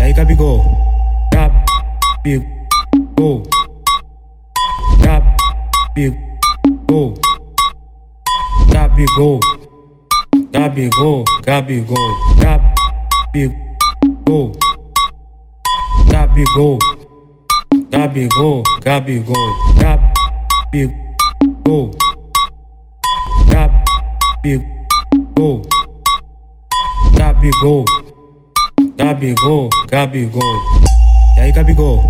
E aí, Gabigol? Gabigol. Gabigol. Gabigol. Gabigol. Gabigol. Gabigol. Gabigol. Gabigol. Gabigol. Gabigol. Gabigol. Gabigol. Gabigol. Gabigol. E aí, Gabigol?